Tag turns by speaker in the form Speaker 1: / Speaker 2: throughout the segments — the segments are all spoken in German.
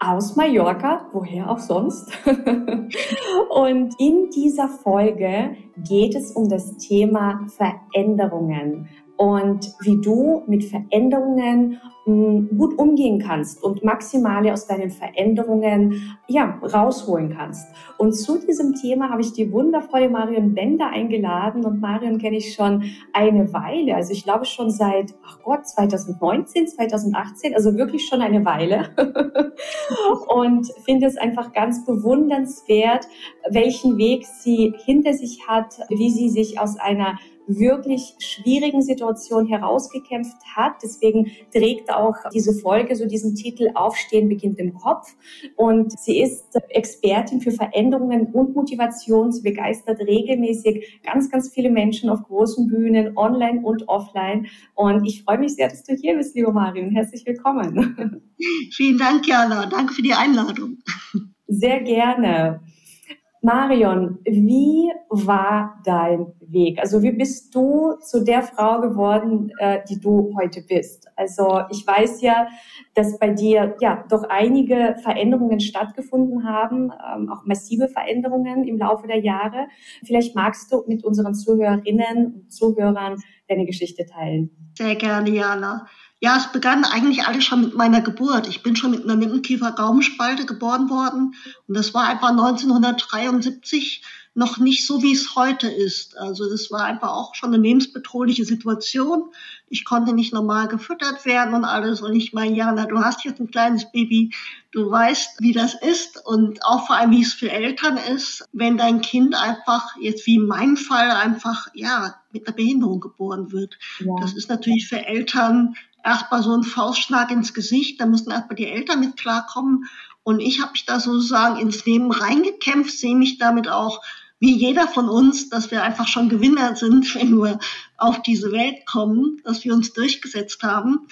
Speaker 1: aus Mallorca, woher auch sonst. Und in dieser Folge geht es um das Thema Veränderungen und wie du mit Veränderungen hm, gut umgehen kannst und maximale aus deinen Veränderungen ja, rausholen kannst. Und zu diesem Thema habe ich die wundervolle Marion Bender eingeladen und Marion kenne ich schon eine Weile, also ich glaube schon seit, ach Gott, 2019, 2018, also wirklich schon eine Weile. und finde es einfach ganz bewundernswert, welchen Weg sie hinter sich hat, wie sie sich aus einer wirklich schwierigen Situation herausgekämpft hat. Deswegen trägt auch diese Folge so diesen Titel Aufstehen beginnt im Kopf. Und sie ist Expertin für Veränderungen und Motivation. Sie begeistert regelmäßig ganz, ganz viele Menschen auf großen Bühnen, online und offline. Und ich freue mich sehr, dass du hier bist, liebe Marion. Herzlich willkommen.
Speaker 2: Vielen Dank, Jana. Danke für die Einladung.
Speaker 1: Sehr gerne. Marion, wie war dein Weg? Also wie bist du zu der Frau geworden, äh, die du heute bist? Also ich weiß ja, dass bei dir ja doch einige Veränderungen stattgefunden haben, ähm, auch massive Veränderungen im Laufe der Jahre. Vielleicht magst du mit unseren Zuhörerinnen und Zuhörern deine Geschichte teilen.
Speaker 2: Sehr gerne, Jana. Ja, es begann eigentlich alles schon mit meiner Geburt. Ich bin schon mit einer Mittenkiefer-Gaumenspalte geboren worden und das war einfach 1973 noch nicht so, wie es heute ist. Also das war einfach auch schon eine lebensbedrohliche Situation. Ich konnte nicht normal gefüttert werden und alles. Und ich meine, Jana, du hast jetzt ein kleines Baby, du weißt, wie das ist und auch vor allem, wie es für Eltern ist, wenn dein Kind einfach, jetzt wie in meinem Fall, einfach, ja, mit einer Behinderung geboren wird. Ja. Das ist natürlich für Eltern erstmal so ein Faustschlag ins Gesicht, da mussten erstmal die Eltern mit klarkommen. Und ich habe mich da sozusagen ins Leben reingekämpft, sehe mich damit auch wie jeder von uns, dass wir einfach schon Gewinner sind, wenn wir auf diese Welt kommen, dass wir uns durchgesetzt haben.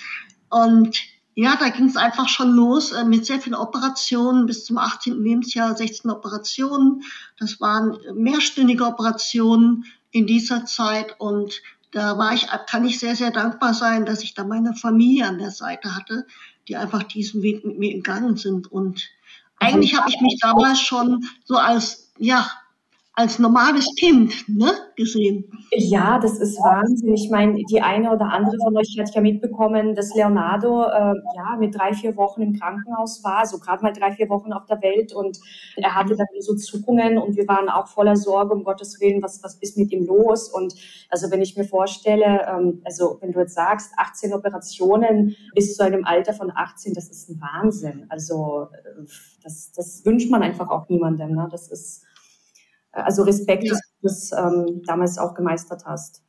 Speaker 2: Und ja, da ging es einfach schon los äh, mit sehr vielen Operationen bis zum 18. Lebensjahr, 16 Operationen. Das waren mehrstündige Operationen in dieser Zeit und da war ich, kann ich sehr, sehr dankbar sein, dass ich da meine Familie an der Seite hatte, die einfach diesen Weg mit mir gegangen sind. Und eigentlich habe ich mich damals schon so als, ja, als normales Kind ne, gesehen.
Speaker 1: Ja, das ist Wahnsinn. Ich meine, die eine oder andere von euch hat ja mitbekommen, dass Leonardo äh, ja mit drei, vier Wochen im Krankenhaus war, so gerade mal drei, vier Wochen auf der Welt und er hatte dann so Zuckungen und wir waren auch voller Sorge, um Gottes Willen, was, was ist mit ihm los? Und also wenn ich mir vorstelle, ähm, also wenn du jetzt sagst, 18 Operationen bis zu einem Alter von 18, das ist ein Wahnsinn. Also äh, das, das wünscht man einfach auch niemandem. Ne? Das ist also Respekt, ja. dass du das ähm, damals auch gemeistert hast.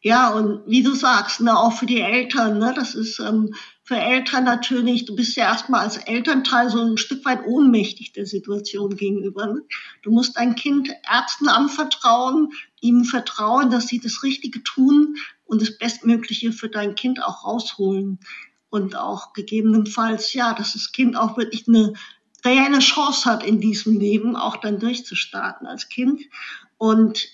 Speaker 2: Ja, und wie du sagst, ne, auch für die Eltern, ne, das ist ähm, für Eltern natürlich, du bist ja erstmal als Elternteil so ein Stück weit ohnmächtig der Situation gegenüber. Ne? Du musst dein Kind Ärzten anvertrauen, ihnen vertrauen, dass sie das Richtige tun und das Bestmögliche für dein Kind auch rausholen. Und auch gegebenenfalls, ja, dass das Kind auch wirklich eine der ja eine Chance hat in diesem Leben, auch dann durchzustarten als Kind. Und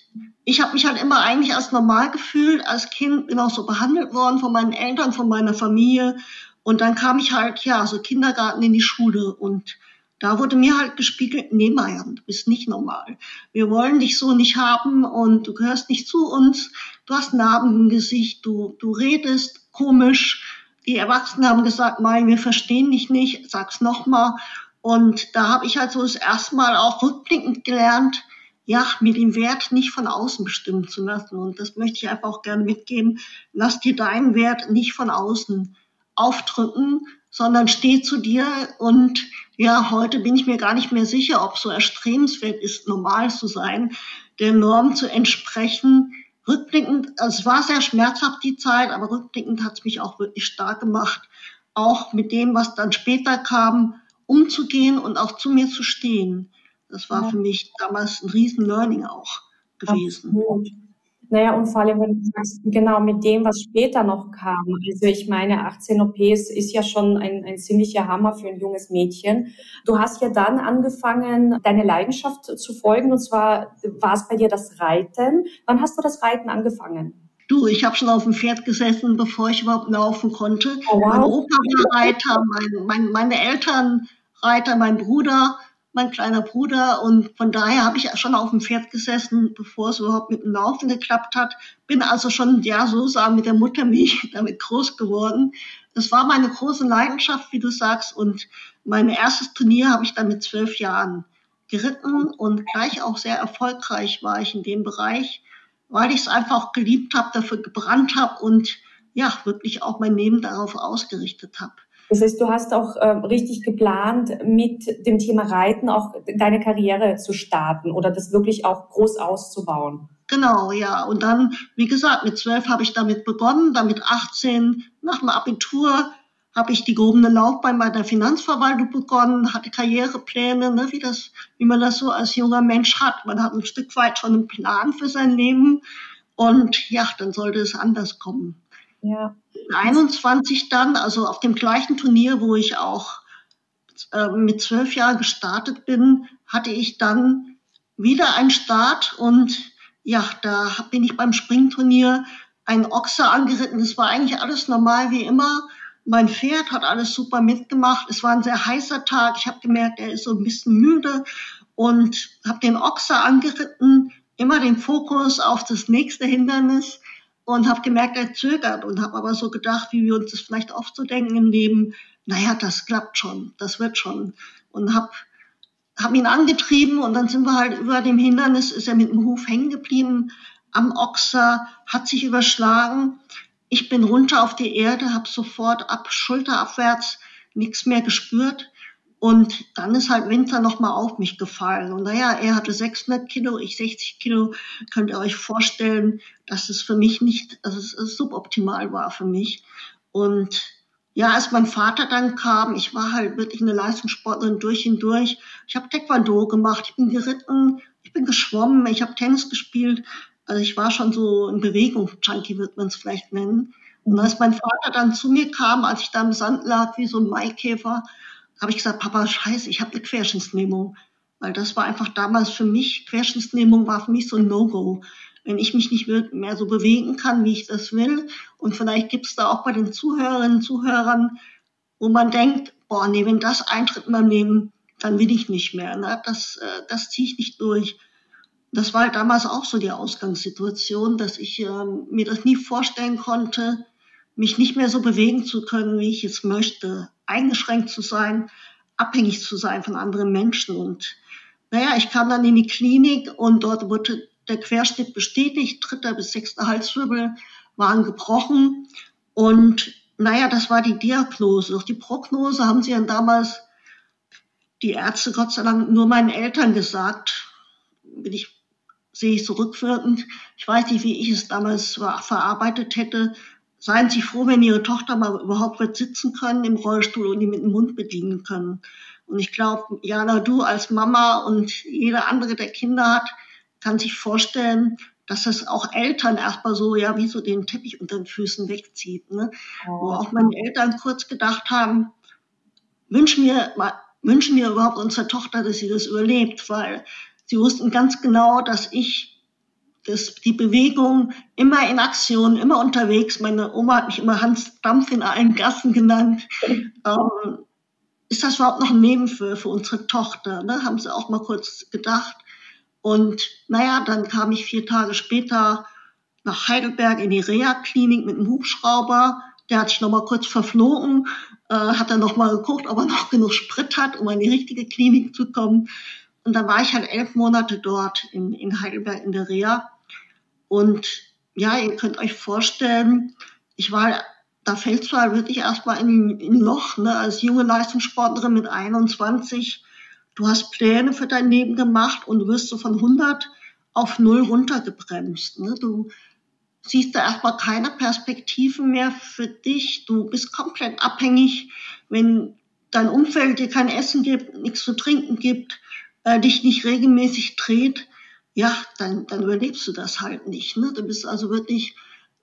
Speaker 2: ich habe mich halt immer eigentlich als normal gefühlt, als Kind bin auch so behandelt worden von meinen Eltern, von meiner Familie. Und dann kam ich halt, ja, so Kindergarten in die Schule und da wurde mir halt gespiegelt, nee, Marian, du bist nicht normal. Wir wollen dich so nicht haben und du gehörst nicht zu uns. Du hast Narben im Gesicht, du, du redest komisch. Die Erwachsenen haben gesagt, Mai, wir verstehen dich nicht, sag's nochmal. Und da habe ich halt so das erste Mal auch rückblickend gelernt, ja, mir den Wert nicht von außen bestimmen zu lassen. Und das möchte ich einfach auch gerne mitgeben. Lass dir deinen Wert nicht von außen aufdrücken, sondern steh zu dir. Und ja, heute bin ich mir gar nicht mehr sicher, ob so erstrebenswert ist, normal zu sein, der Norm zu entsprechen. Rückblickend, also es war sehr schmerzhaft die Zeit, aber rückblickend hat es mich auch wirklich stark gemacht. Auch mit dem, was dann später kam, umzugehen und auch zu mir zu stehen. Das war ja. für mich damals ein riesen Learning auch. gewesen. Absolut.
Speaker 1: Naja, und vor allem, wenn du sagst, genau mit dem, was später noch kam. Also ich meine, 18 OPs ist ja schon ein, ein ziemlicher Hammer für ein junges Mädchen. Du hast ja dann angefangen, deine Leidenschaft zu folgen, und zwar war es bei dir das Reiten. Wann hast du das Reiten angefangen?
Speaker 2: Du, ich habe schon auf dem Pferd gesessen, bevor ich überhaupt laufen konnte. Oh, wow. Mein Opa war Reiter, mein, mein, meine Eltern Reiter, mein Bruder mein kleiner Bruder. Und von daher habe ich schon auf dem Pferd gesessen, bevor es überhaupt mit dem Laufen geklappt hat. Bin also schon, ja, so sagen mit der Muttermilch damit groß geworden. Das war meine große Leidenschaft, wie du sagst. Und mein erstes Turnier habe ich dann mit zwölf Jahren geritten und gleich auch sehr erfolgreich war ich in dem Bereich, weil ich es einfach geliebt habe, dafür gebrannt habe und ja, wirklich auch mein Leben darauf ausgerichtet habe.
Speaker 1: Das heißt, du hast auch äh, richtig geplant, mit dem Thema Reiten auch deine Karriere zu starten oder das wirklich auch groß auszubauen.
Speaker 2: Genau, ja. Und dann, wie gesagt, mit zwölf habe ich damit begonnen, dann mit 18 nach dem Abitur habe ich die gehobene Laufbahn bei der Finanzverwaltung begonnen, hatte Karrierepläne, ne, wie, das, wie man das so als junger Mensch hat. Man hat ein Stück weit schon einen Plan für sein Leben und ja, dann sollte es anders kommen. Ja. 21 dann, also auf dem gleichen Turnier, wo ich auch äh, mit zwölf Jahren gestartet bin, hatte ich dann wieder einen Start und ja, da bin ich beim Springturnier ein Ochse angeritten. Es war eigentlich alles normal wie immer. Mein Pferd hat alles super mitgemacht. Es war ein sehr heißer Tag. Ich habe gemerkt, er ist so ein bisschen müde und habe den Ochse angeritten, immer den Fokus auf das nächste Hindernis und habe gemerkt, er zögert und habe aber so gedacht, wie wir uns das vielleicht oft so denken im Leben, naja, das klappt schon, das wird schon. Und habe hab ihn angetrieben und dann sind wir halt über dem Hindernis, ist er mit dem Huf hängen geblieben am Ochser, hat sich überschlagen. Ich bin runter auf die Erde, habe sofort ab schulterabwärts nichts mehr gespürt und dann ist halt Winter nochmal auf mich gefallen. Und naja, er hatte 600 Kilo, ich 60 Kilo. Könnt ihr euch vorstellen, dass es für mich nicht, dass es, suboptimal war für mich. Und ja, als mein Vater dann kam, ich war halt wirklich eine Leistungssportlerin durch und durch. Ich habe Taekwondo gemacht, ich bin geritten, ich bin geschwommen, ich habe Tennis gespielt. Also ich war schon so in Bewegung, Junkie wird man es vielleicht nennen. Und als mein Vater dann zu mir kam, als ich da im Sand lag wie so ein Maikäfer, habe ich gesagt, Papa, scheiße, ich habe eine Querschnittslähmung. Weil das war einfach damals für mich, Querschnittslähmung war für mich so ein No-Go. Wenn ich mich nicht mehr so bewegen kann, wie ich das will. Und vielleicht gibt es da auch bei den Zuhörerinnen und Zuhörern, wo man denkt, boah, nee, wenn das eintritt in meinem Leben, dann will ich nicht mehr. Ne? Das, äh, das ziehe ich nicht durch. Das war halt damals auch so die Ausgangssituation, dass ich äh, mir das nie vorstellen konnte, mich nicht mehr so bewegen zu können, wie ich es möchte eingeschränkt zu sein, abhängig zu sein von anderen Menschen. Und naja, ich kam dann in die Klinik und dort wurde der Querschnitt bestätigt, dritter bis sechster Halswirbel waren gebrochen. Und naja, das war die Diagnose. Doch die Prognose haben sie dann damals die Ärzte Gott sei Dank nur meinen Eltern gesagt. Bin ich, sehe ich zurückwirkend. Ich weiß nicht, wie ich es damals verarbeitet hätte seien Sie froh, wenn Ihre Tochter mal überhaupt wird sitzen können im Rollstuhl und die mit dem Mund bedienen können. Und ich glaube, Jana, du als Mama und jeder andere, der Kinder hat, kann sich vorstellen, dass das auch Eltern erstmal so, ja, wie so den Teppich unter den Füßen wegzieht. Ne? Oh. Wo auch meine Eltern kurz gedacht haben, wünschen wir, wünschen wir überhaupt unserer Tochter, dass sie das überlebt, weil sie wussten ganz genau, dass ich das, die Bewegung immer in Aktion, immer unterwegs. Meine Oma hat mich immer Hans Dampf in allen Gassen genannt. Ähm, ist das überhaupt noch ein Leben für, für unsere Tochter? Ne? Haben sie auch mal kurz gedacht. Und naja, dann kam ich vier Tage später nach Heidelberg in die Reha-Klinik mit einem Hubschrauber. Der hat sich noch mal kurz verflogen, äh, hat dann noch mal geguckt, ob er noch genug Sprit hat, um in die richtige Klinik zu kommen. Und dann war ich halt elf Monate dort in, in Heidelberg in der Reha. Und ja, ihr könnt euch vorstellen, ich war, da fällt zwar wirklich erstmal in, in Loch, ne, als junge Leistungssportlerin mit 21. Du hast Pläne für dein Leben gemacht und wirst so von 100 auf 0 runtergebremst. Ne? Du siehst da erstmal keine Perspektiven mehr für dich. Du bist komplett abhängig, wenn dein Umfeld dir kein Essen gibt, nichts zu trinken gibt, äh, dich nicht regelmäßig dreht ja, dann, dann überlebst du das halt nicht. Ne? Du bist also wirklich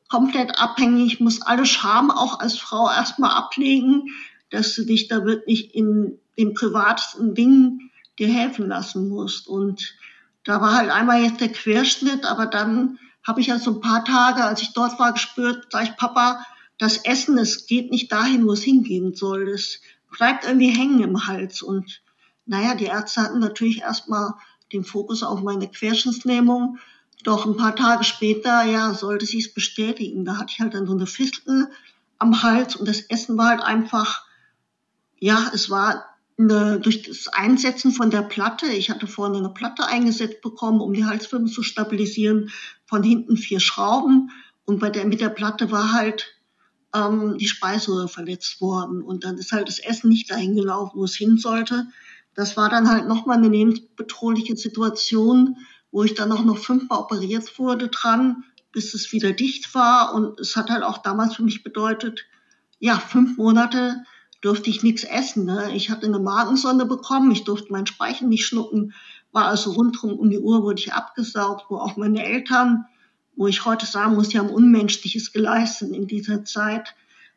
Speaker 2: komplett abhängig, musst alle Scham auch als Frau erstmal ablegen, dass du dich da wirklich in den privatesten Dingen dir helfen lassen musst. Und da war halt einmal jetzt der Querschnitt, aber dann habe ich ja so ein paar Tage, als ich dort war, gespürt, sag ich, Papa, das Essen, es geht nicht dahin, wo es hingehen soll. Es bleibt irgendwie hängen im Hals. Und naja, die Ärzte hatten natürlich erstmal den Fokus auf meine Querschnittslähmung. Doch ein paar Tage später, ja, sollte sich es bestätigen. Da hatte ich halt dann so eine Fistel am Hals und das Essen war halt einfach, ja, es war eine, durch das Einsetzen von der Platte, ich hatte vorne eine Platte eingesetzt bekommen, um die Halswirbel zu stabilisieren, von hinten vier Schrauben und bei der, mit der Platte war halt ähm, die Speiseröhre verletzt worden und dann ist halt das Essen nicht dahin gelaufen, wo es hin sollte. Das war dann halt nochmal eine lebensbedrohliche Situation, wo ich dann auch noch fünfmal operiert wurde dran, bis es wieder dicht war und es hat halt auch damals für mich bedeutet, ja, fünf Monate durfte ich nichts essen. Ne? Ich hatte eine Magensonde bekommen, ich durfte meinen Speichel nicht schlucken, war also rundherum um die Uhr wurde ich abgesaugt, wo auch meine Eltern, wo ich heute sagen muss, die haben Unmenschliches geleistet in dieser Zeit.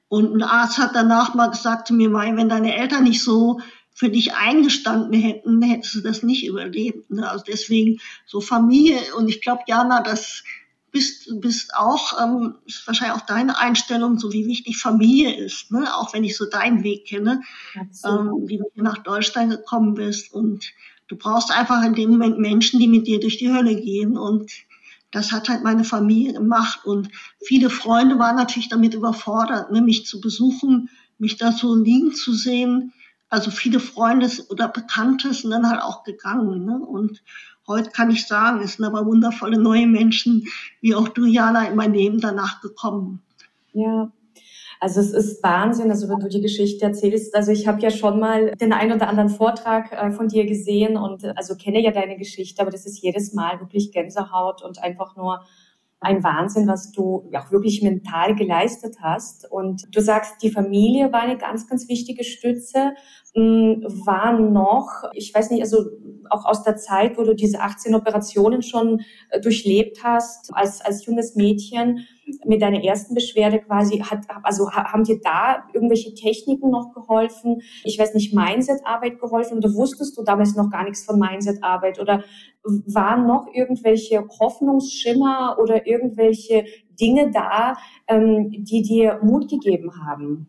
Speaker 2: Und ein Arzt hat danach mal gesagt zu mir, Mai, wenn deine Eltern nicht so für dich eingestanden hätten, hättest du das nicht überlebt. Ne? Also deswegen so Familie und ich glaube, Jana, das bist, bist auch, ähm, ist wahrscheinlich auch deine Einstellung, so wie wichtig Familie ist, ne? auch wenn ich so deinen Weg kenne, ähm, wie du hier nach Deutschland gekommen bist. Und du brauchst einfach in dem Moment Menschen, die mit dir durch die Hölle gehen. Und das hat halt meine Familie gemacht. Und viele Freunde waren natürlich damit überfordert, ne? mich zu besuchen, mich da so liegen zu sehen. Also viele Freunde oder Bekannte sind dann halt auch gegangen. Ne? Und Heute kann ich sagen, es sind aber wundervolle neue Menschen, wie auch du, Jana, in mein Leben danach gekommen.
Speaker 1: Ja, also es ist Wahnsinn, also wenn du die Geschichte erzählst. Also ich habe ja schon mal den ein oder anderen Vortrag äh, von dir gesehen und äh, also kenne ja deine Geschichte, aber das ist jedes Mal wirklich Gänsehaut und einfach nur ein Wahnsinn, was du auch wirklich mental geleistet hast. Und du sagst, die Familie war eine ganz, ganz wichtige Stütze. Hm, war noch, ich weiß nicht, also auch aus der Zeit, wo du diese 18 Operationen schon äh, durchlebt hast, als, als junges Mädchen, mit deiner ersten Beschwerde quasi, hat, also haben dir da irgendwelche Techniken noch geholfen? Ich weiß nicht, Mindset-Arbeit geholfen oder wusstest du damals noch gar nichts von Mindset-Arbeit oder waren noch irgendwelche Hoffnungsschimmer oder irgendwelche Dinge da, ähm, die dir Mut gegeben haben?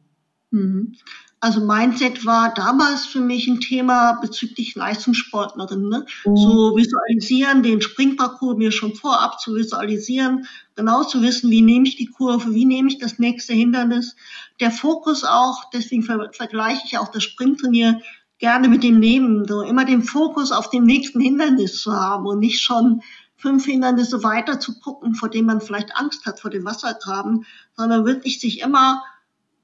Speaker 2: Mhm. Also Mindset war damals für mich ein Thema bezüglich Leistungssportlerin. Ne? Mhm. So visualisieren, den Springparcours mir schon vorab zu visualisieren, genau zu wissen, wie nehme ich die Kurve, wie nehme ich das nächste Hindernis. Der Fokus auch, deswegen ver vergleiche ich auch das Springturnier gerne mit dem Nehmen, so immer den Fokus auf dem nächsten Hindernis zu haben und nicht schon fünf Hindernisse weiter zu gucken, vor dem man vielleicht Angst hat, vor dem Wassergraben, sondern wirklich sich immer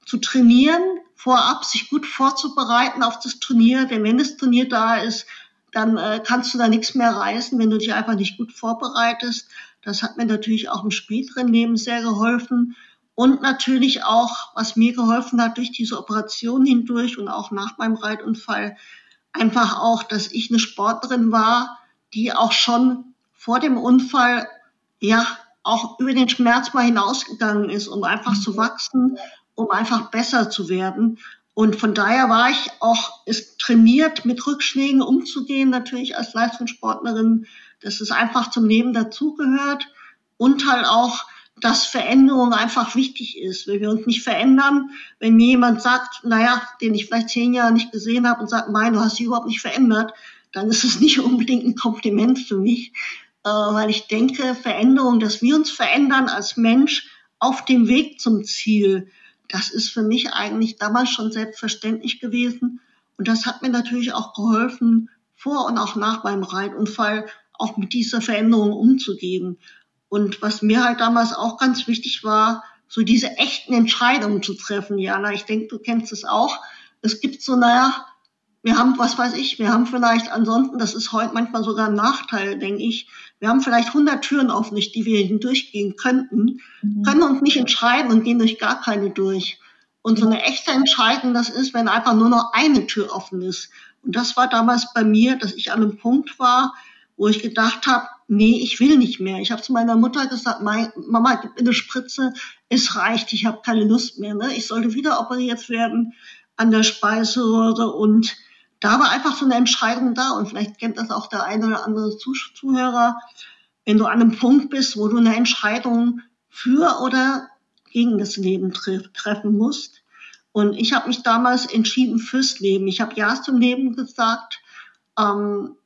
Speaker 2: zu trainieren, vorab sich gut vorzubereiten auf das Turnier. Denn wenn das Turnier da ist, dann äh, kannst du da nichts mehr reißen, wenn du dich einfach nicht gut vorbereitest. Das hat mir natürlich auch im späteren Leben sehr geholfen. Und natürlich auch, was mir geholfen hat durch diese Operation hindurch und auch nach meinem Reitunfall, einfach auch, dass ich eine Sportlerin war, die auch schon vor dem Unfall, ja, auch über den Schmerz mal hinausgegangen ist, um einfach zu mhm. wachsen um einfach besser zu werden. Und von daher war ich auch ist trainiert, mit Rückschlägen umzugehen, natürlich als Leistungssportlerin, dass es einfach zum Leben dazugehört und halt auch, dass Veränderung einfach wichtig ist. Wenn wir uns nicht verändern, wenn mir jemand sagt, naja, den ich vielleicht zehn Jahre nicht gesehen habe und sagt, mein, du hast dich überhaupt nicht verändert, dann ist es nicht unbedingt ein Kompliment für mich, äh, weil ich denke, Veränderung, dass wir uns verändern als Mensch auf dem Weg zum Ziel, das ist für mich eigentlich damals schon selbstverständlich gewesen. Und das hat mir natürlich auch geholfen, vor und auch nach meinem Reitunfall auch mit dieser Veränderung umzugehen. Und was mir halt damals auch ganz wichtig war, so diese echten Entscheidungen zu treffen. Jana, ich denke, du kennst es auch. Es gibt so, naja, wir haben, was weiß ich, wir haben vielleicht ansonsten, das ist heute manchmal sogar ein Nachteil, denke ich, wir haben vielleicht 100 Türen offen, die wir hindurchgehen könnten, mhm. können uns nicht entscheiden und gehen durch gar keine durch. Und so eine echte Entscheidung, das ist, wenn einfach nur noch eine Tür offen ist. Und das war damals bei mir, dass ich an einem Punkt war, wo ich gedacht habe, nee, ich will nicht mehr. Ich habe zu meiner Mutter gesagt, Mama, gib mir eine Spritze, es reicht, ich habe keine Lust mehr. Ne? Ich sollte wieder operiert werden an der Speiseröhre und da war einfach so eine Entscheidung da und vielleicht kennt das auch der eine oder andere Zuhörer, wenn du an einem Punkt bist, wo du eine Entscheidung für oder gegen das Leben tre treffen musst. Und ich habe mich damals entschieden fürs Leben. Ich habe Ja zum Leben gesagt. Ähm,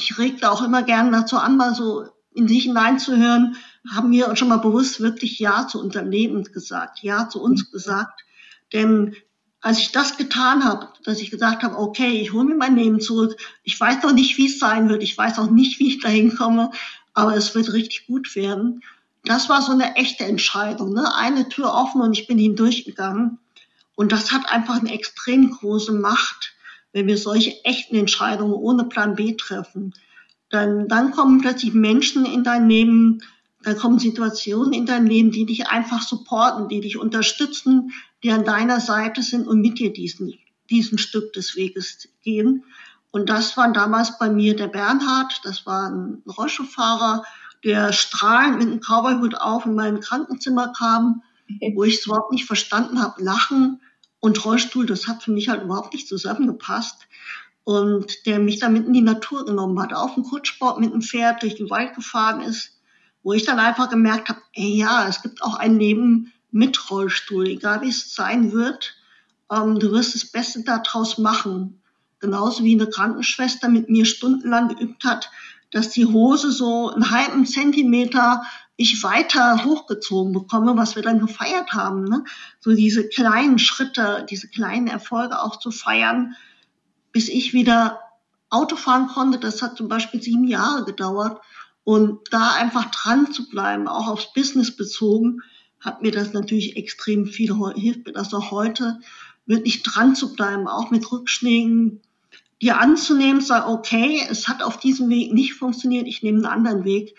Speaker 2: ich regte auch immer gerne dazu an, mal so in sich hineinzuhören, haben wir schon mal bewusst wirklich Ja zu unserem Leben gesagt, Ja zu uns gesagt. Denn als ich das getan habe, dass ich gesagt habe, okay, ich hole mir mein Leben zurück, ich weiß noch nicht, wie es sein wird, ich weiß auch nicht, wie ich dahin komme, aber es wird richtig gut werden. Das war so eine echte Entscheidung. Ne? Eine Tür offen und ich bin hindurchgegangen. Und das hat einfach eine extrem große Macht, wenn wir solche echten Entscheidungen ohne Plan B treffen. Dann, dann kommen plötzlich Menschen in dein Leben, dann kommen Situationen in dein Leben, die dich einfach supporten, die dich unterstützen, die an deiner Seite sind und mit dir diesen, diesen Stück des Weges gehen. Und das war damals bei mir der Bernhard, das war ein Rollstuhlfahrer, der strahlend mit einem Cowboyhut auf in mein Krankenzimmer kam, wo ich es überhaupt nicht verstanden habe, lachen und Rollstuhl, das hat für mich halt überhaupt nicht zusammengepasst. Und der mich damit in die Natur genommen hat, auf dem Kutschsport mit dem Pferd durch den Wald gefahren ist, wo ich dann einfach gemerkt habe, ey ja, es gibt auch ein Leben mit Rollstuhl, egal wie es sein wird, ähm, du wirst das Beste daraus machen. Genauso wie eine Krankenschwester mit mir stundenlang geübt hat, dass die Hose so einen halben Zentimeter ich weiter hochgezogen bekomme, was wir dann gefeiert haben. Ne? So diese kleinen Schritte, diese kleinen Erfolge auch zu feiern, bis ich wieder Auto fahren konnte. Das hat zum Beispiel sieben Jahre gedauert. Und da einfach dran zu bleiben, auch aufs Business bezogen, hat mir das natürlich extrem viel, hilft mir das auch heute, wirklich dran zu bleiben, auch mit Rückschlägen, dir anzunehmen, sagen, okay, es hat auf diesem Weg nicht funktioniert, ich nehme einen anderen Weg.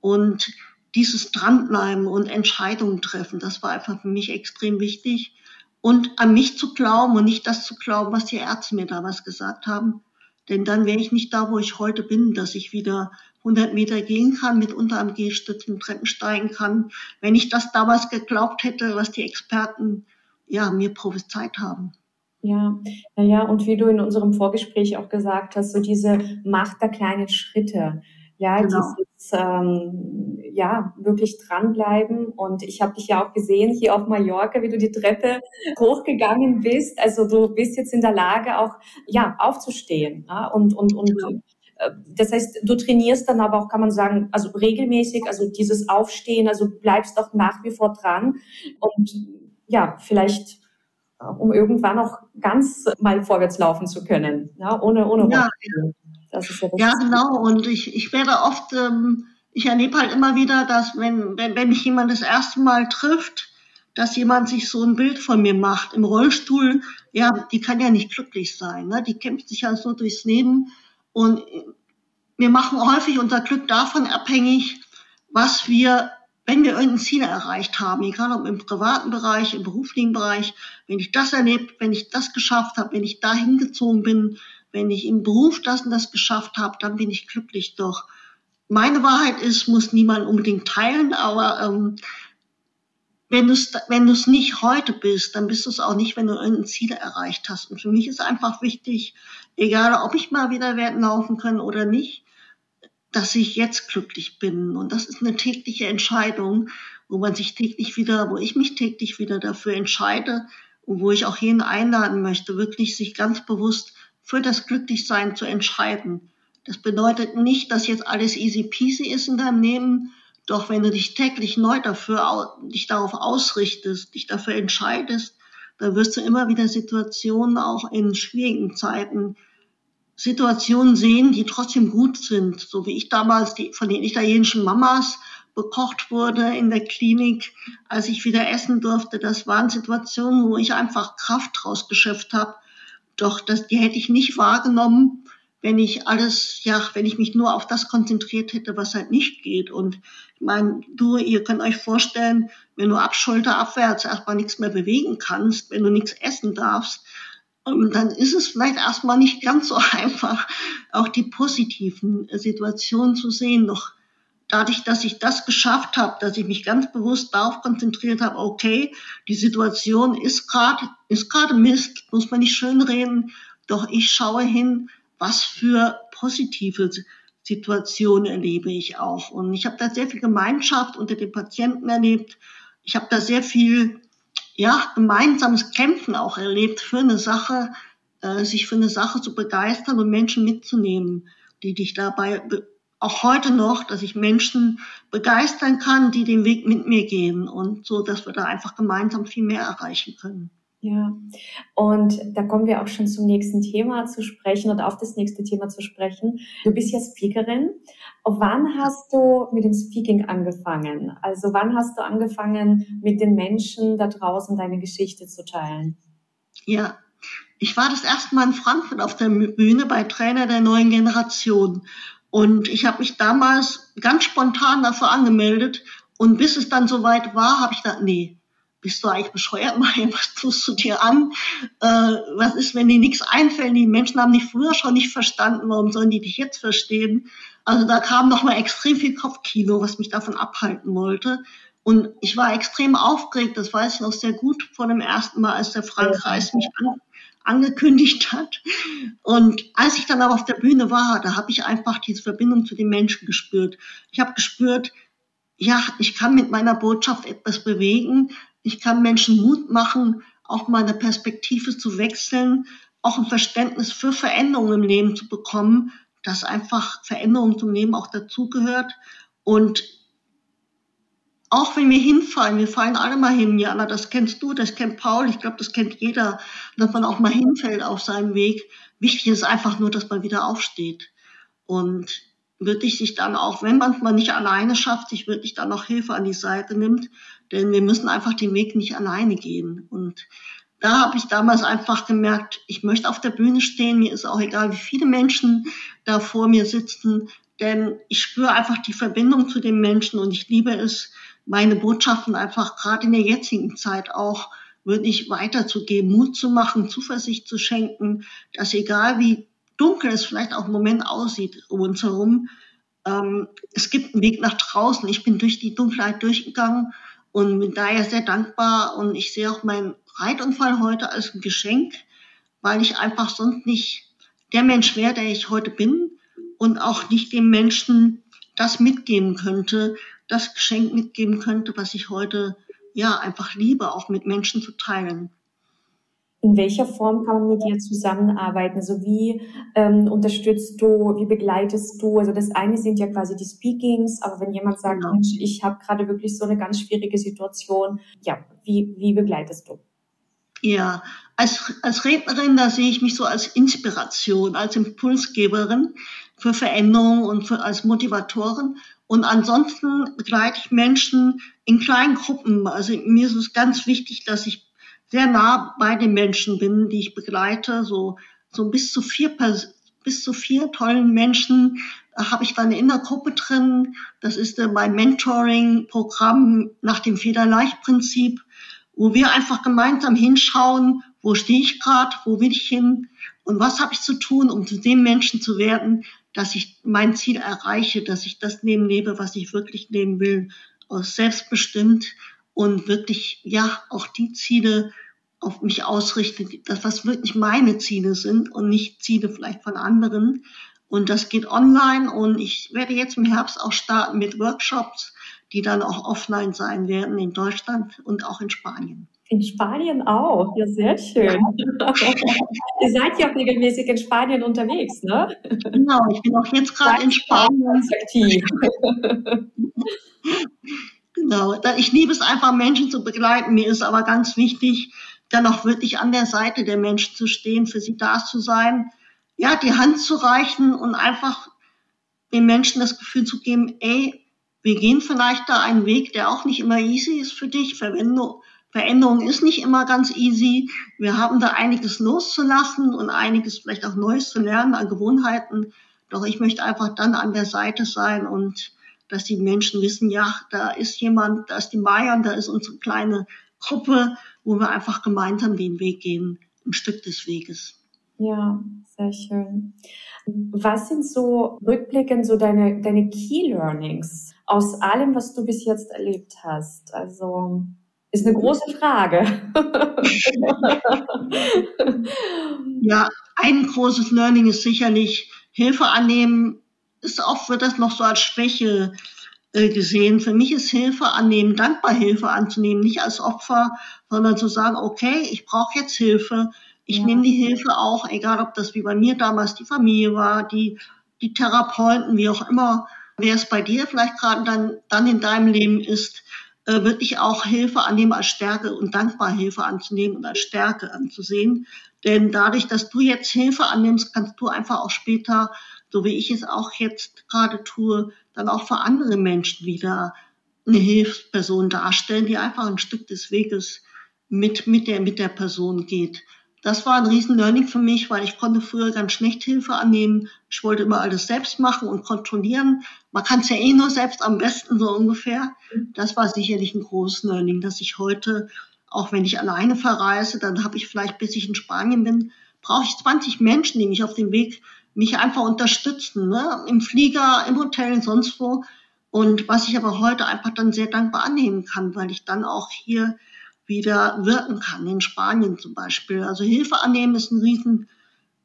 Speaker 2: Und dieses Dranbleiben und Entscheidungen treffen, das war einfach für mich extrem wichtig. Und an mich zu glauben und nicht das zu glauben, was die Ärzte mir damals gesagt haben. Denn dann wäre ich nicht da, wo ich heute bin, dass ich wieder 100 Meter gehen kann, mit unterarm Gehstützen Treppen steigen kann. Wenn ich das damals geglaubt hätte, was die Experten ja mir prophezeit haben.
Speaker 1: Ja, naja, und wie du in unserem Vorgespräch auch gesagt hast, so diese Macht der kleinen Schritte. Ja, genau. dieses, ähm, ja, wirklich dranbleiben. Und ich habe dich ja auch gesehen hier auf Mallorca, wie du die Treppe hochgegangen bist. Also du bist jetzt in der Lage, auch ja, aufzustehen ja, und, und, und genau. Äh, das heißt, du trainierst dann aber auch, kann man sagen, also regelmäßig, also dieses Aufstehen, also bleibst auch nach wie vor dran und ja, vielleicht äh, um irgendwann auch ganz mal vorwärts laufen zu können, ja, ohne ohne
Speaker 2: ja, ja. Ja, ja genau. Und ich, ich werde oft, ähm, ich erlebe halt immer wieder, dass wenn, wenn, wenn mich jemand das erste Mal trifft, dass jemand sich so ein Bild von mir macht im Rollstuhl. Ja, die kann ja nicht glücklich sein. Ne? Die kämpft sich ja so durchs Leben. Und wir machen häufig unser Glück davon abhängig, was wir wenn wir irgendein Ziel erreicht haben, egal ob im privaten Bereich, im beruflichen Bereich, wenn ich das erlebt, wenn ich das geschafft habe, wenn ich da hingezogen bin, wenn ich im Beruf das und das geschafft habe, dann bin ich glücklich. Doch meine Wahrheit ist, muss niemand unbedingt teilen, aber ähm, wenn du es wenn du's nicht heute bist, dann bist du es auch nicht, wenn du irgendein Ziel erreicht hast. Und für mich ist einfach wichtig, egal ob ich mal wieder werden laufen kann oder nicht, dass ich jetzt glücklich bin. Und das ist eine tägliche Entscheidung, wo man sich täglich wieder, wo ich mich täglich wieder dafür entscheide und wo ich auch jeden einladen möchte, wirklich sich ganz bewusst für das Glücklichsein zu entscheiden. Das bedeutet nicht, dass jetzt alles easy peasy ist in deinem Leben, doch wenn du dich täglich neu dafür, dich darauf ausrichtest, dich dafür entscheidest, dann wirst du immer wieder Situationen auch in schwierigen Zeiten Situationen sehen, die trotzdem gut sind. So wie ich damals die, von den italienischen Mamas bekocht wurde in der Klinik, als ich wieder essen durfte. Das waren Situationen, wo ich einfach Kraft draus geschöpft habe. Doch das, die hätte ich nicht wahrgenommen, wenn ich alles, ja, wenn ich mich nur auf das konzentriert hätte, was halt nicht geht. Und ich meine, du, ihr könnt euch vorstellen, wenn du ab Schulter abwärts erstmal nichts mehr bewegen kannst, wenn du nichts essen darfst, dann ist es vielleicht erstmal nicht ganz so einfach, auch die positiven Situationen zu sehen. Doch dadurch, dass ich das geschafft habe, dass ich mich ganz bewusst darauf konzentriert habe, okay, die Situation ist gerade ist gerade Mist, muss man nicht schön reden, doch ich schaue hin, was für positive Situationen erlebe ich auch. Und ich habe da sehr viel Gemeinschaft unter den Patienten erlebt. Ich habe da sehr viel ja, gemeinsames Kämpfen auch erlebt für eine Sache, äh, sich für eine Sache zu begeistern und Menschen mitzunehmen, die dich dabei auch heute noch, dass ich Menschen begeistern kann, die den Weg mit mir gehen und so, dass wir da einfach gemeinsam viel mehr erreichen können.
Speaker 1: Ja, und da kommen wir auch schon zum nächsten Thema zu sprechen oder auf das nächste Thema zu sprechen. Du bist ja Speakerin. Wann hast du mit dem Speaking angefangen? Also wann hast du angefangen, mit den Menschen da draußen deine Geschichte zu teilen?
Speaker 2: Ja, ich war das erste Mal in Frankfurt auf der Bühne bei Trainer der neuen Generation. Und ich habe mich damals ganz spontan dafür angemeldet. Und bis es dann soweit war, habe ich gedacht, nee, bist du eigentlich bescheuert, Mariam, was tust du dir an? Äh, was ist, wenn dir nichts einfällt? Die Menschen haben dich früher schon nicht verstanden, warum sollen die dich jetzt verstehen? Also da kam nochmal extrem viel Kopfkino, was mich davon abhalten wollte. Und ich war extrem aufgeregt, das weiß ich noch sehr gut, vor dem ersten Mal, als der Frank Reis mich an, angekündigt hat. Und als ich dann aber auf der Bühne war, da habe ich einfach diese Verbindung zu den Menschen gespürt. Ich habe gespürt, ja, ich kann mit meiner Botschaft etwas bewegen. Ich kann Menschen Mut machen, auch meine Perspektive zu wechseln, auch ein Verständnis für Veränderungen im Leben zu bekommen, dass einfach Veränderungen zum Leben auch dazugehört. Und auch wenn wir hinfallen, wir fallen alle mal hin, Jana, das kennst du, das kennt Paul, ich glaube, das kennt jeder, dass man auch mal hinfällt auf seinem Weg. Wichtig ist einfach nur, dass man wieder aufsteht. Und wirklich sich dann auch, wenn man es mal nicht alleine schafft, sich wirklich dann noch Hilfe an die Seite nimmt, denn wir müssen einfach den Weg nicht alleine gehen. Und da habe ich damals einfach gemerkt, ich möchte auf der Bühne stehen, mir ist auch egal, wie viele Menschen da vor mir sitzen, denn ich spüre einfach die Verbindung zu den Menschen und ich liebe es, meine Botschaften einfach gerade in der jetzigen Zeit auch wirklich weiterzugeben, Mut zu machen, Zuversicht zu schenken, dass egal wie dunkel es vielleicht auch im Moment aussieht um uns herum, ähm, es gibt einen Weg nach draußen. Ich bin durch die Dunkelheit durchgegangen und bin daher sehr dankbar und ich sehe auch meinen Reitunfall heute als ein Geschenk, weil ich einfach sonst nicht der Mensch wäre, der ich heute bin und auch nicht dem Menschen das mitgeben könnte, das Geschenk mitgeben könnte, was ich heute ja einfach liebe, auch mit Menschen zu teilen.
Speaker 1: In welcher Form kann man mit dir zusammenarbeiten? Also wie ähm, unterstützt du, wie begleitest du? Also das eine sind ja quasi die Speakings, aber wenn jemand sagt, genau. Mensch, ich habe gerade wirklich so eine ganz schwierige Situation, ja, wie, wie begleitest du?
Speaker 2: Ja, als, als Rednerin, da sehe ich mich so als Inspiration, als Impulsgeberin für Veränderung und für, als Motivatorin. Und ansonsten begleite ich Menschen in kleinen Gruppen. Also mir ist es ganz wichtig, dass ich sehr nah bei den Menschen bin, die ich begleite. So, so bis zu vier, bis zu vier tollen Menschen da habe ich dann in der Gruppe drin. Das ist mein Mentoring-Programm nach dem Federleicht-Prinzip, wo wir einfach gemeinsam hinschauen, wo stehe ich gerade, wo will ich hin und was habe ich zu tun, um zu dem Menschen zu werden, dass ich mein Ziel erreiche, dass ich das Leben lebe, was ich wirklich leben will, selbstbestimmt und wirklich, ja, auch die Ziele auf mich ausrichte, das, was wirklich meine Ziele sind und nicht Ziele vielleicht von anderen. Und das geht online und ich werde jetzt im Herbst auch starten mit Workshops, die dann auch offline sein werden in Deutschland und auch in Spanien.
Speaker 1: In Spanien auch, ja, sehr schön. Ja. Ihr seid ja auch regelmäßig in Spanien unterwegs, ne?
Speaker 2: Genau, ich bin auch jetzt gerade in Spanien. Aktiv. genau, ich liebe es einfach, Menschen zu begleiten. Mir ist aber ganz wichtig, dann auch wirklich an der Seite der Menschen zu stehen, für sie da zu sein, ja, die Hand zu reichen und einfach den Menschen das Gefühl zu geben, ey, wir gehen vielleicht da einen Weg, der auch nicht immer easy ist für dich. Verwendung, Veränderung ist nicht immer ganz easy. Wir haben da einiges loszulassen und einiges vielleicht auch Neues zu lernen an Gewohnheiten. Doch ich möchte einfach dann an der Seite sein und dass die Menschen wissen, ja, da ist jemand, da ist die Mayan, da ist unsere kleine Gruppe, wo wir einfach gemeinsam den Weg gehen, ein Stück des Weges.
Speaker 1: Ja, sehr schön. Was sind so rückblickend so deine, deine Key Learnings aus allem, was du bis jetzt erlebt hast? Also ist eine große Frage.
Speaker 2: ja, ein großes Learning ist sicherlich Hilfe annehmen. Ist oft wird das noch so als Schwäche äh, gesehen. Für mich ist Hilfe annehmen, dankbar Hilfe anzunehmen, nicht als Opfer, sondern zu sagen, okay, ich brauche jetzt Hilfe. Ich ja. nehme die Hilfe auch, egal ob das wie bei mir damals die Familie war, die, die Therapeuten, wie auch immer, wer es bei dir vielleicht gerade dann, dann in deinem Leben ist, äh, wirklich auch Hilfe annehmen als Stärke und dankbar Hilfe anzunehmen und als Stärke anzusehen. Denn dadurch, dass du jetzt Hilfe annimmst, kannst du einfach auch später, so wie ich es auch jetzt gerade tue, dann auch für andere Menschen wieder eine Hilfsperson darstellen, die einfach ein Stück des Weges mit, mit der, mit der Person geht. Das war ein riesen Learning für mich, weil ich konnte früher ganz schlecht Hilfe annehmen. Ich wollte immer alles selbst machen und kontrollieren. Man kann es ja eh nur selbst am besten so ungefähr. Das war sicherlich ein großes Learning, dass ich heute, auch wenn ich alleine verreise, dann habe ich vielleicht, bis ich in Spanien bin, brauche ich 20 Menschen, die mich auf dem Weg mich einfach unterstützen, ne? im Flieger, im Hotel, sonst wo. Und was ich aber heute einfach dann sehr dankbar annehmen kann, weil ich dann auch hier wieder wirken kann, in Spanien zum Beispiel. Also Hilfe annehmen ist ein riesen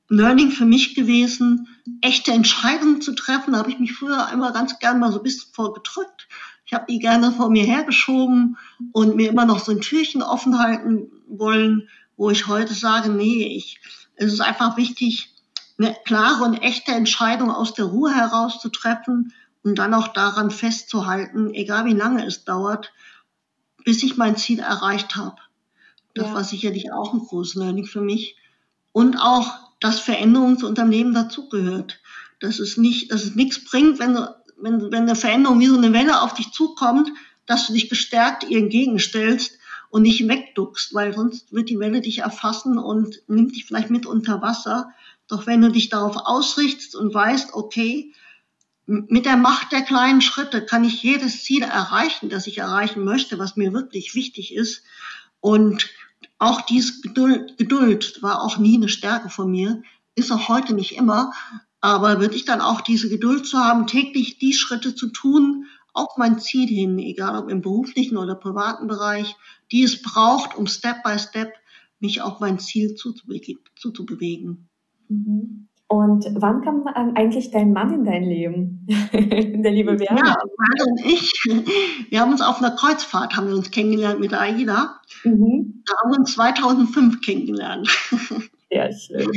Speaker 2: Learning für mich gewesen, echte Entscheidungen zu treffen. Da habe ich mich früher einmal ganz gern mal so ein bisschen vorgedrückt. Ich habe die gerne vor mir hergeschoben und mir immer noch so ein Türchen offen halten wollen, wo ich heute sage, nee, ich, es ist einfach wichtig, eine klare und echte Entscheidung aus der Ruhe heraus zu treffen und dann auch daran festzuhalten, egal wie lange es dauert, bis ich mein Ziel erreicht habe. Das ja. war sicherlich auch ein großes Learning für mich. Und auch, dass Veränderung zu Unternehmen dazugehört. Dass es nicht, dass es nichts bringt, wenn, wenn, wenn eine Veränderung wie so eine Welle auf dich zukommt, dass du dich gestärkt ihr entgegenstellst und nicht wegduckst, weil sonst wird die Welle dich erfassen und nimmt dich vielleicht mit unter Wasser. Doch wenn du dich darauf ausrichtest und weißt, okay, mit der Macht der kleinen Schritte kann ich jedes Ziel erreichen, das ich erreichen möchte, was mir wirklich wichtig ist. Und auch dies Geduld, Geduld war auch nie eine Stärke von mir, ist auch heute nicht immer. Aber wirklich dann auch diese Geduld zu haben, täglich die Schritte zu tun, auf mein Ziel hin, egal ob im beruflichen oder privaten Bereich, die es braucht, um Step by Step mich auf mein Ziel zuzubewegen.
Speaker 1: Mhm. Und wann kam eigentlich dein Mann in dein Leben? Der liebe Werner?
Speaker 2: Ja, Werner und ich, wir haben uns auf einer Kreuzfahrt, haben wir uns kennengelernt mit Aida. Mhm. Da haben wir uns 2005 kennengelernt.
Speaker 1: Sehr schön.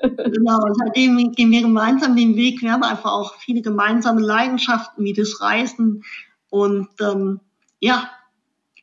Speaker 2: genau, und seitdem gehen wir gemeinsam den Weg. Wir haben einfach auch viele gemeinsame Leidenschaften wie das Reisen. Und ähm, ja,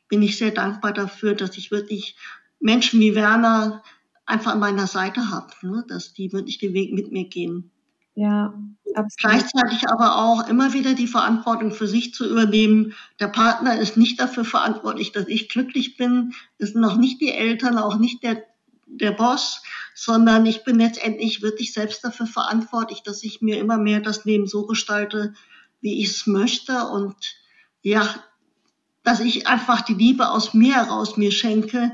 Speaker 2: bin ich sehr dankbar dafür, dass ich wirklich Menschen wie Werner einfach an meiner Seite habe, ne? dass die wirklich den Weg mit mir gehen.
Speaker 1: Ja,
Speaker 2: absolut. Gleichzeitig aber auch immer wieder die Verantwortung für sich zu übernehmen. Der Partner ist nicht dafür verantwortlich, dass ich glücklich bin. Es sind auch nicht die Eltern, auch nicht der, der Boss, sondern ich bin letztendlich wirklich selbst dafür verantwortlich, dass ich mir immer mehr das Leben so gestalte, wie ich es möchte und ja, dass ich einfach die Liebe aus mir heraus mir schenke,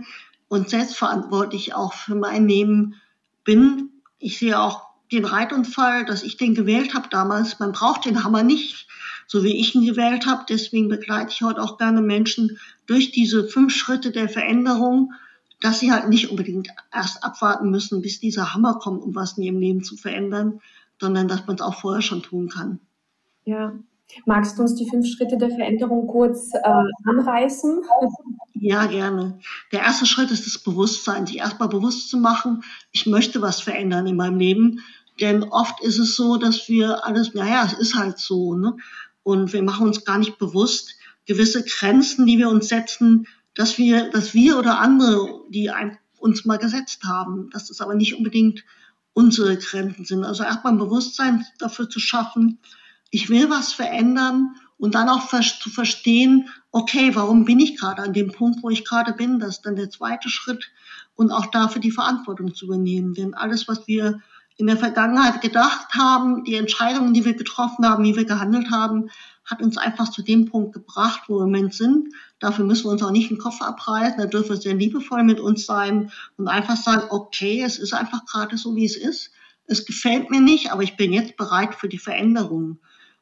Speaker 2: und selbstverantwortlich auch für mein Leben bin. Ich sehe auch den Reitunfall, dass ich den gewählt habe damals. Man braucht den Hammer nicht, so wie ich ihn gewählt habe. Deswegen begleite ich heute auch gerne Menschen durch diese fünf Schritte der Veränderung, dass sie halt nicht unbedingt erst abwarten müssen, bis dieser Hammer kommt, um was in ihrem Leben zu verändern, sondern dass man es auch vorher schon tun kann.
Speaker 1: Ja. Magst du uns die fünf Schritte der Veränderung kurz äh, anreißen?
Speaker 2: Ja, gerne. Der erste Schritt ist das Bewusstsein, sich erstmal bewusst zu machen, ich möchte was verändern in meinem Leben. Denn oft ist es so, dass wir alles, naja, es ist halt so, ne? Und wir machen uns gar nicht bewusst gewisse Grenzen, die wir uns setzen, dass wir, dass wir oder andere, die uns mal gesetzt haben, dass das aber nicht unbedingt unsere Grenzen sind. Also erstmal ein Bewusstsein dafür zu schaffen, ich will was verändern und dann auch zu verstehen, okay, warum bin ich gerade an dem Punkt, wo ich gerade bin? Das ist dann der zweite Schritt und auch dafür die Verantwortung zu übernehmen. Denn alles, was wir in der Vergangenheit gedacht haben, die Entscheidungen, die wir getroffen haben, wie wir gehandelt haben, hat uns einfach zu dem Punkt gebracht, wo wir im Moment sind. Dafür müssen wir uns auch nicht den Kopf abreißen. Da dürfen wir sehr liebevoll mit uns sein und einfach sagen, okay, es ist einfach gerade so, wie es ist. Es gefällt mir nicht, aber ich bin jetzt bereit für die Veränderung.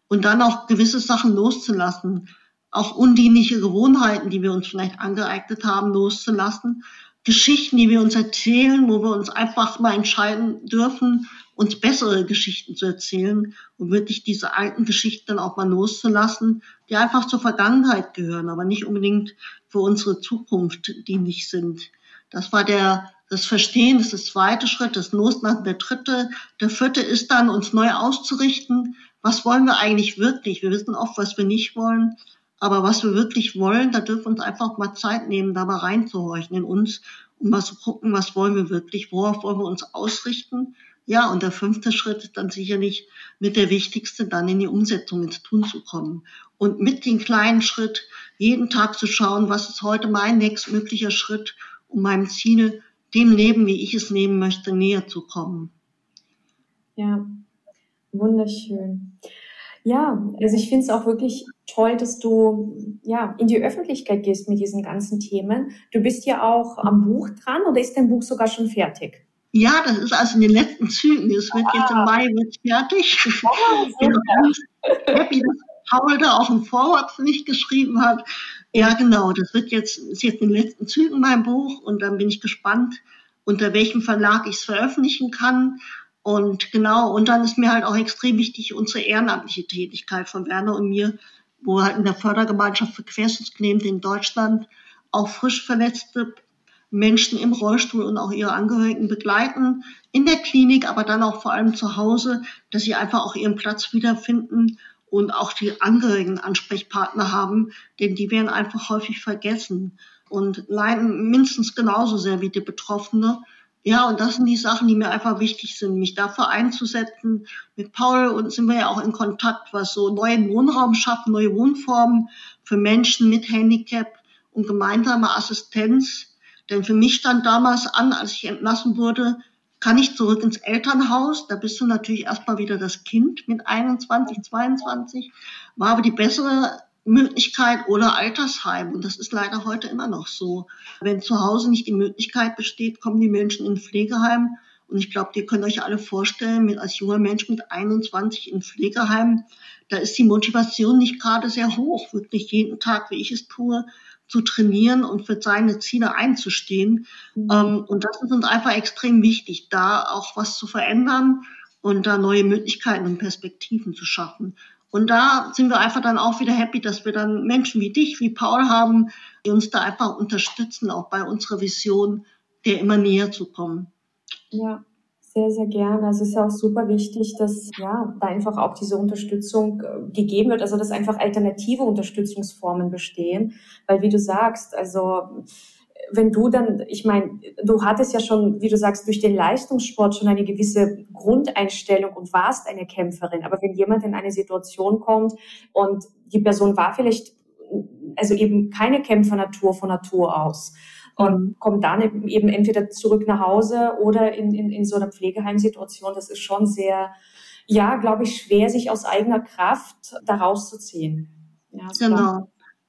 Speaker 2: Und dann auch gewisse Sachen loszulassen, auch undienliche Gewohnheiten, die wir uns vielleicht angeeignet haben, loszulassen, Geschichten, die wir uns erzählen, wo wir uns einfach mal entscheiden dürfen, uns bessere Geschichten zu erzählen und wirklich diese alten Geschichten dann auch mal loszulassen, die einfach zur Vergangenheit gehören, aber nicht unbedingt für unsere Zukunft dienlich sind. Das war der, das Verstehen, das ist der zweite Schritt, das Loslassen der dritte. Der vierte ist dann, uns neu auszurichten. Was wollen wir eigentlich wirklich? Wir wissen oft, was wir nicht wollen. Aber was wir wirklich wollen, da dürfen wir uns einfach mal Zeit nehmen, da mal reinzuhorchen in uns und mal zu gucken, was wollen wir wirklich, worauf wollen wir uns ausrichten. Ja, und der fünfte Schritt ist dann sicherlich mit der wichtigste, dann in die Umsetzung, ins Tun zu kommen. Und mit dem kleinen Schritt jeden Tag zu schauen, was ist heute mein nächstmöglicher Schritt, um meinem Ziel, dem Leben, wie ich es nehmen möchte, näher zu kommen.
Speaker 1: Ja, wunderschön. Ja, also ich finde es auch wirklich toll, dass du ja in die Öffentlichkeit gehst mit diesen ganzen Themen. Du bist ja auch am Buch dran oder ist dein Buch sogar schon fertig?
Speaker 2: Ja, das ist also in den letzten Zügen. Es wird ah. jetzt im ah. Mai wird fertig. Oh, ich bin ganz happy, dass Paul da auch ein Vorwort für mich geschrieben hat. Ja, genau. Das wird jetzt, ist jetzt in den letzten Zügen mein Buch und dann bin ich gespannt, unter welchem Verlag ich es veröffentlichen kann. Und genau, und dann ist mir halt auch extrem wichtig unsere ehrenamtliche Tätigkeit von Werner und mir, wo halt in der Fördergemeinschaft für Querschnittsgelähmte in Deutschland auch frisch verletzte Menschen im Rollstuhl und auch ihre Angehörigen begleiten, in der Klinik, aber dann auch vor allem zu Hause, dass sie einfach auch ihren Platz wiederfinden und auch die Angehörigen Ansprechpartner haben, denn die werden einfach häufig vergessen und leiden mindestens genauso sehr wie die Betroffene. Ja, und das sind die Sachen, die mir einfach wichtig sind, mich dafür einzusetzen. Mit Paul und sind wir ja auch in Kontakt, was so neuen Wohnraum schaffen, neue Wohnformen für Menschen mit Handicap und gemeinsame Assistenz. Denn für mich stand damals an, als ich entlassen wurde, kann ich zurück ins Elternhaus. Da bist du natürlich erstmal wieder das Kind mit 21, 22. War aber die bessere Möglichkeit oder Altersheim. Und das ist leider heute immer noch so. Wenn zu Hause nicht die Möglichkeit besteht, kommen die Menschen in Pflegeheim. Und ich glaube, ihr könnt euch alle vorstellen, als junger Mensch mit 21 in Pflegeheim, da ist die Motivation nicht gerade sehr hoch, wirklich jeden Tag, wie ich es tue, zu trainieren und für seine Ziele einzustehen. Mhm. Ähm, und das ist uns einfach extrem wichtig, da auch was zu verändern und da neue Möglichkeiten und Perspektiven zu schaffen. Und da sind wir einfach dann auch wieder happy, dass wir dann Menschen wie dich, wie Paul haben, die uns da einfach unterstützen, auch bei unserer Vision, der immer näher zu kommen.
Speaker 1: Ja, sehr, sehr gerne. Also es ist ja auch super wichtig, dass ja da einfach auch diese Unterstützung äh, gegeben wird, also dass einfach alternative Unterstützungsformen bestehen. Weil wie du sagst, also wenn du dann, ich meine, du hattest ja schon, wie du sagst, durch den Leistungssport schon eine gewisse Grundeinstellung und warst eine Kämpferin. Aber wenn jemand in eine Situation kommt und die Person war vielleicht, also eben keine Kämpfernatur von Natur aus und mhm. kommt dann eben entweder zurück nach Hause oder in, in, in so einer Pflegeheimsituation, das ist schon sehr, ja, glaube ich, schwer, sich aus eigener Kraft da rauszuziehen.
Speaker 2: Ja, genau.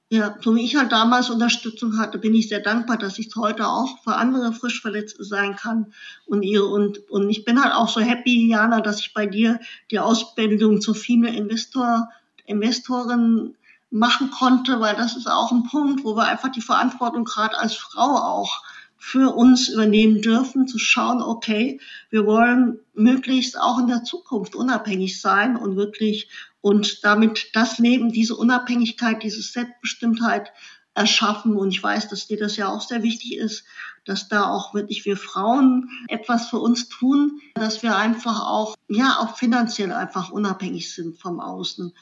Speaker 2: Ja, so wie ich halt damals Unterstützung hatte, bin ich sehr dankbar, dass ich heute auch für andere frisch Verletzte sein kann und ihre und und ich bin halt auch so happy, Jana, dass ich bei dir die Ausbildung zur Female Investor Investorin machen konnte, weil das ist auch ein Punkt, wo wir einfach die Verantwortung gerade als Frau auch für uns übernehmen dürfen, zu schauen, okay, wir wollen möglichst auch in der Zukunft unabhängig sein und wirklich und damit das Leben, diese Unabhängigkeit, diese Selbstbestimmtheit erschaffen. Und ich weiß, dass dir das ja auch sehr wichtig ist, dass da auch wirklich wir Frauen etwas für uns tun, dass wir einfach auch, ja, auch finanziell einfach unabhängig sind vom Außen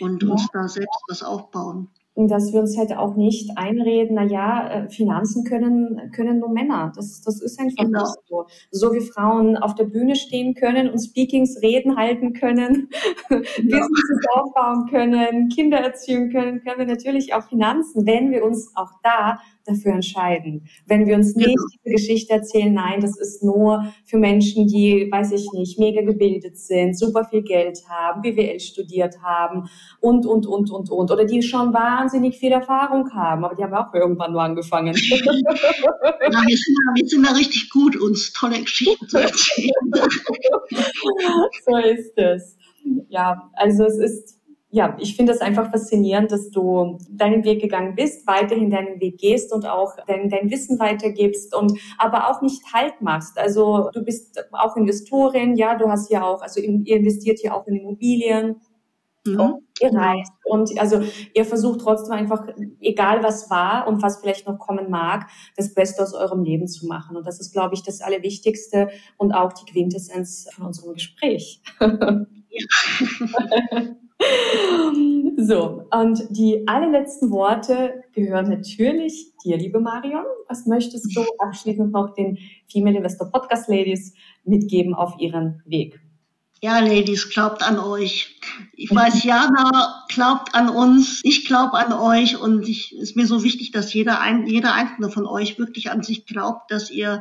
Speaker 2: und uns da selbst was aufbauen
Speaker 1: dass wir uns halt auch nicht einreden, na ja, äh, Finanzen können, können nur Männer. Das, das ist einfach genau. so. So wie Frauen auf der Bühne stehen können und Speakings, Reden halten können, ja. Businesses aufbauen können, Kinder erziehen können, können wir natürlich auch Finanzen, wenn wir uns auch da dafür entscheiden. Wenn wir uns nicht diese Geschichte erzählen, nein, das ist nur für Menschen, die, weiß ich nicht, mega gebildet sind, super viel Geld haben, BWL studiert haben und, und, und, und, und. Oder die schon wahnsinnig viel Erfahrung haben, aber die haben auch irgendwann nur angefangen. Ja,
Speaker 2: wir, sind, wir sind da richtig gut, uns tolle Geschichten zu erzählen.
Speaker 1: so ist es. Ja, also es ist ja, ich finde es einfach faszinierend, dass du deinen Weg gegangen bist, weiterhin deinen Weg gehst und auch dein, dein Wissen weitergibst und aber auch nicht Halt machst. Also du bist auch Investorin, ja, du hast ja auch, also ihr investiert ja auch in Immobilien. Mhm. Und ihr reist und also ihr versucht trotzdem einfach, egal was war und was vielleicht noch kommen mag, das Beste aus eurem Leben zu machen. Und das ist, glaube ich, das Allerwichtigste und auch die Quintessenz von unserem Gespräch. Ja. So, und die allerletzten Worte gehören natürlich dir, liebe Marion. Was möchtest du abschließend noch den Female Investor Podcast Ladies mitgeben auf ihren Weg?
Speaker 2: Ja, Ladies, glaubt an euch. Ich weiß, Jana glaubt an uns, ich glaube an euch und es ist mir so wichtig, dass jeder, ein, jeder einzelne von euch wirklich an sich glaubt, dass ihr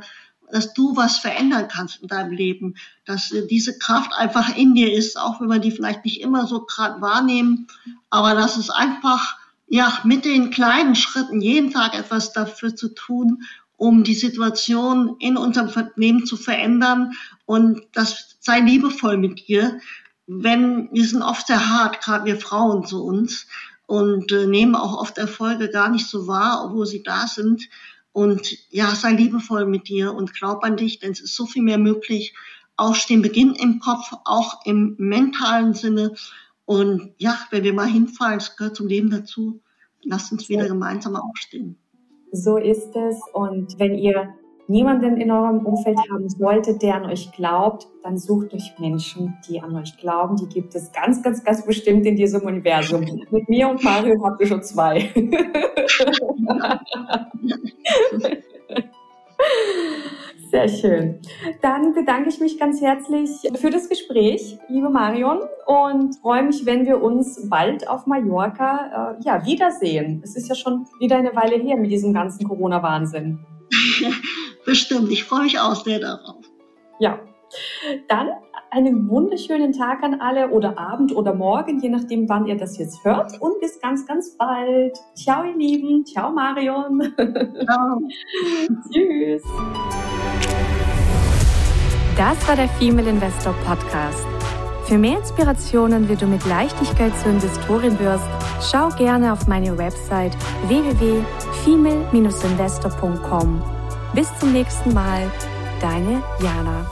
Speaker 2: dass du was verändern kannst in deinem Leben, dass äh, diese Kraft einfach in dir ist, auch wenn wir die vielleicht nicht immer so gerade wahrnehmen, aber dass es einfach, ja, mit den kleinen Schritten jeden Tag etwas dafür zu tun, um die Situation in unserem Leben zu verändern und das sei liebevoll mit dir. Wenn, wir sind oft sehr hart, gerade wir Frauen zu uns und äh, nehmen auch oft Erfolge gar nicht so wahr, obwohl sie da sind. Und ja, sei liebevoll mit dir und glaub an dich, denn es ist so viel mehr möglich. Aufstehen beginnt im Kopf, auch im mentalen Sinne. Und ja, wenn wir mal hinfallen, es gehört zum Leben dazu, lasst uns wieder gemeinsam aufstehen.
Speaker 1: So ist es. Und wenn ihr niemanden in eurem Umfeld haben solltet, der an euch glaubt, dann sucht euch Menschen, die an euch glauben. Die gibt es ganz, ganz, ganz bestimmt in diesem Universum. Mit mir und Mario habt ihr schon zwei. Sehr schön. Dann bedanke ich mich ganz herzlich für das Gespräch, liebe Marion, und freue mich, wenn wir uns bald auf Mallorca äh, ja, wiedersehen. Es ist ja schon wieder eine Weile her mit diesem ganzen Corona-Wahnsinn.
Speaker 2: Bestimmt, ich freue mich auch sehr darauf.
Speaker 1: Ja, dann einen wunderschönen Tag an alle oder Abend oder Morgen, je nachdem, wann ihr das jetzt hört. Und bis ganz, ganz bald. Ciao, ihr Lieben. Ciao, Marion. Ciao. Tschüss. Das war der Female Investor Podcast. Für mehr Inspirationen, wie du mit Leichtigkeit zur Investorin wirst, schau gerne auf meine Website www.female-investor.com. Bis zum nächsten Mal, deine Jana.